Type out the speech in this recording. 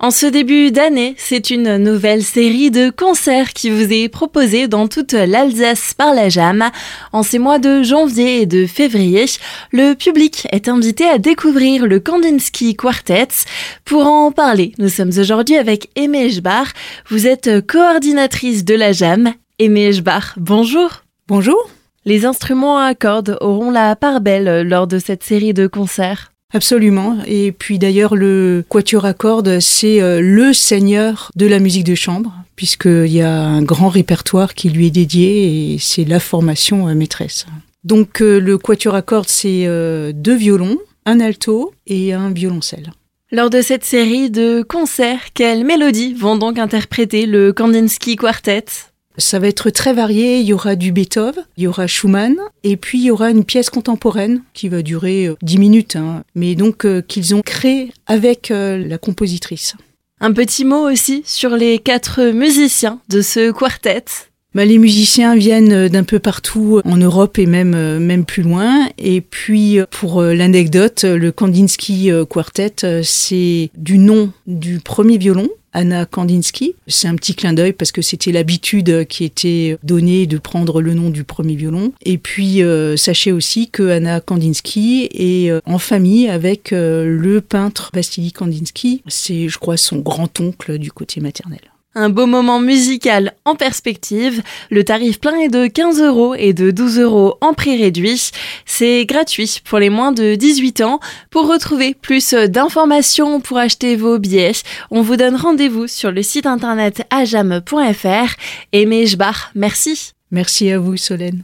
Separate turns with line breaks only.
En ce début d'année, c'est une nouvelle série de concerts qui vous est proposée dans toute l'Alsace par la JAM. En ces mois de janvier et de février, le public est invité à découvrir le Kandinsky Quartet. Pour en parler, nous sommes aujourd'hui avec Aimé Echbar. Vous êtes coordinatrice de la JAM. Aimé Echbar, bonjour.
Bonjour.
Les instruments à cordes auront la part belle lors de cette série de concerts.
Absolument. Et puis d'ailleurs, le quatuor à cordes, c'est euh, le seigneur de la musique de chambre, puisqu'il y a un grand répertoire qui lui est dédié et c'est la formation euh, maîtresse. Donc euh, le quatuor à cordes, c'est deux violons, un alto et un violoncelle.
Lors de cette série de concerts, quelles mélodies vont donc interpréter le Kandinsky Quartet?
Ça va être très varié. Il y aura du Beethoven, il y aura Schumann, et puis il y aura une pièce contemporaine qui va durer 10 euh, minutes, hein, mais donc euh, qu'ils ont créé avec euh, la compositrice.
Un petit mot aussi sur les quatre musiciens de ce quartet.
Bah, les musiciens viennent d'un peu partout en Europe et même, même plus loin. Et puis, pour l'anecdote, le Kandinsky Quartet, c'est du nom du premier violon Anna Kandinsky. C'est un petit clin d'œil parce que c'était l'habitude qui était donnée de prendre le nom du premier violon. Et puis, euh, sachez aussi que Anna Kandinsky est euh, en famille avec euh, le peintre Vassili Kandinsky. C'est, je crois, son grand-oncle du côté maternel.
Un beau moment musical en perspective. Le tarif plein est de 15 euros et de 12 euros en prix réduit. C'est gratuit pour les moins de 18 ans. Pour retrouver plus d'informations pour acheter vos billets, on vous donne rendez-vous sur le site internet ajam.fr. Aimé Jbar, merci.
Merci à vous, Solène.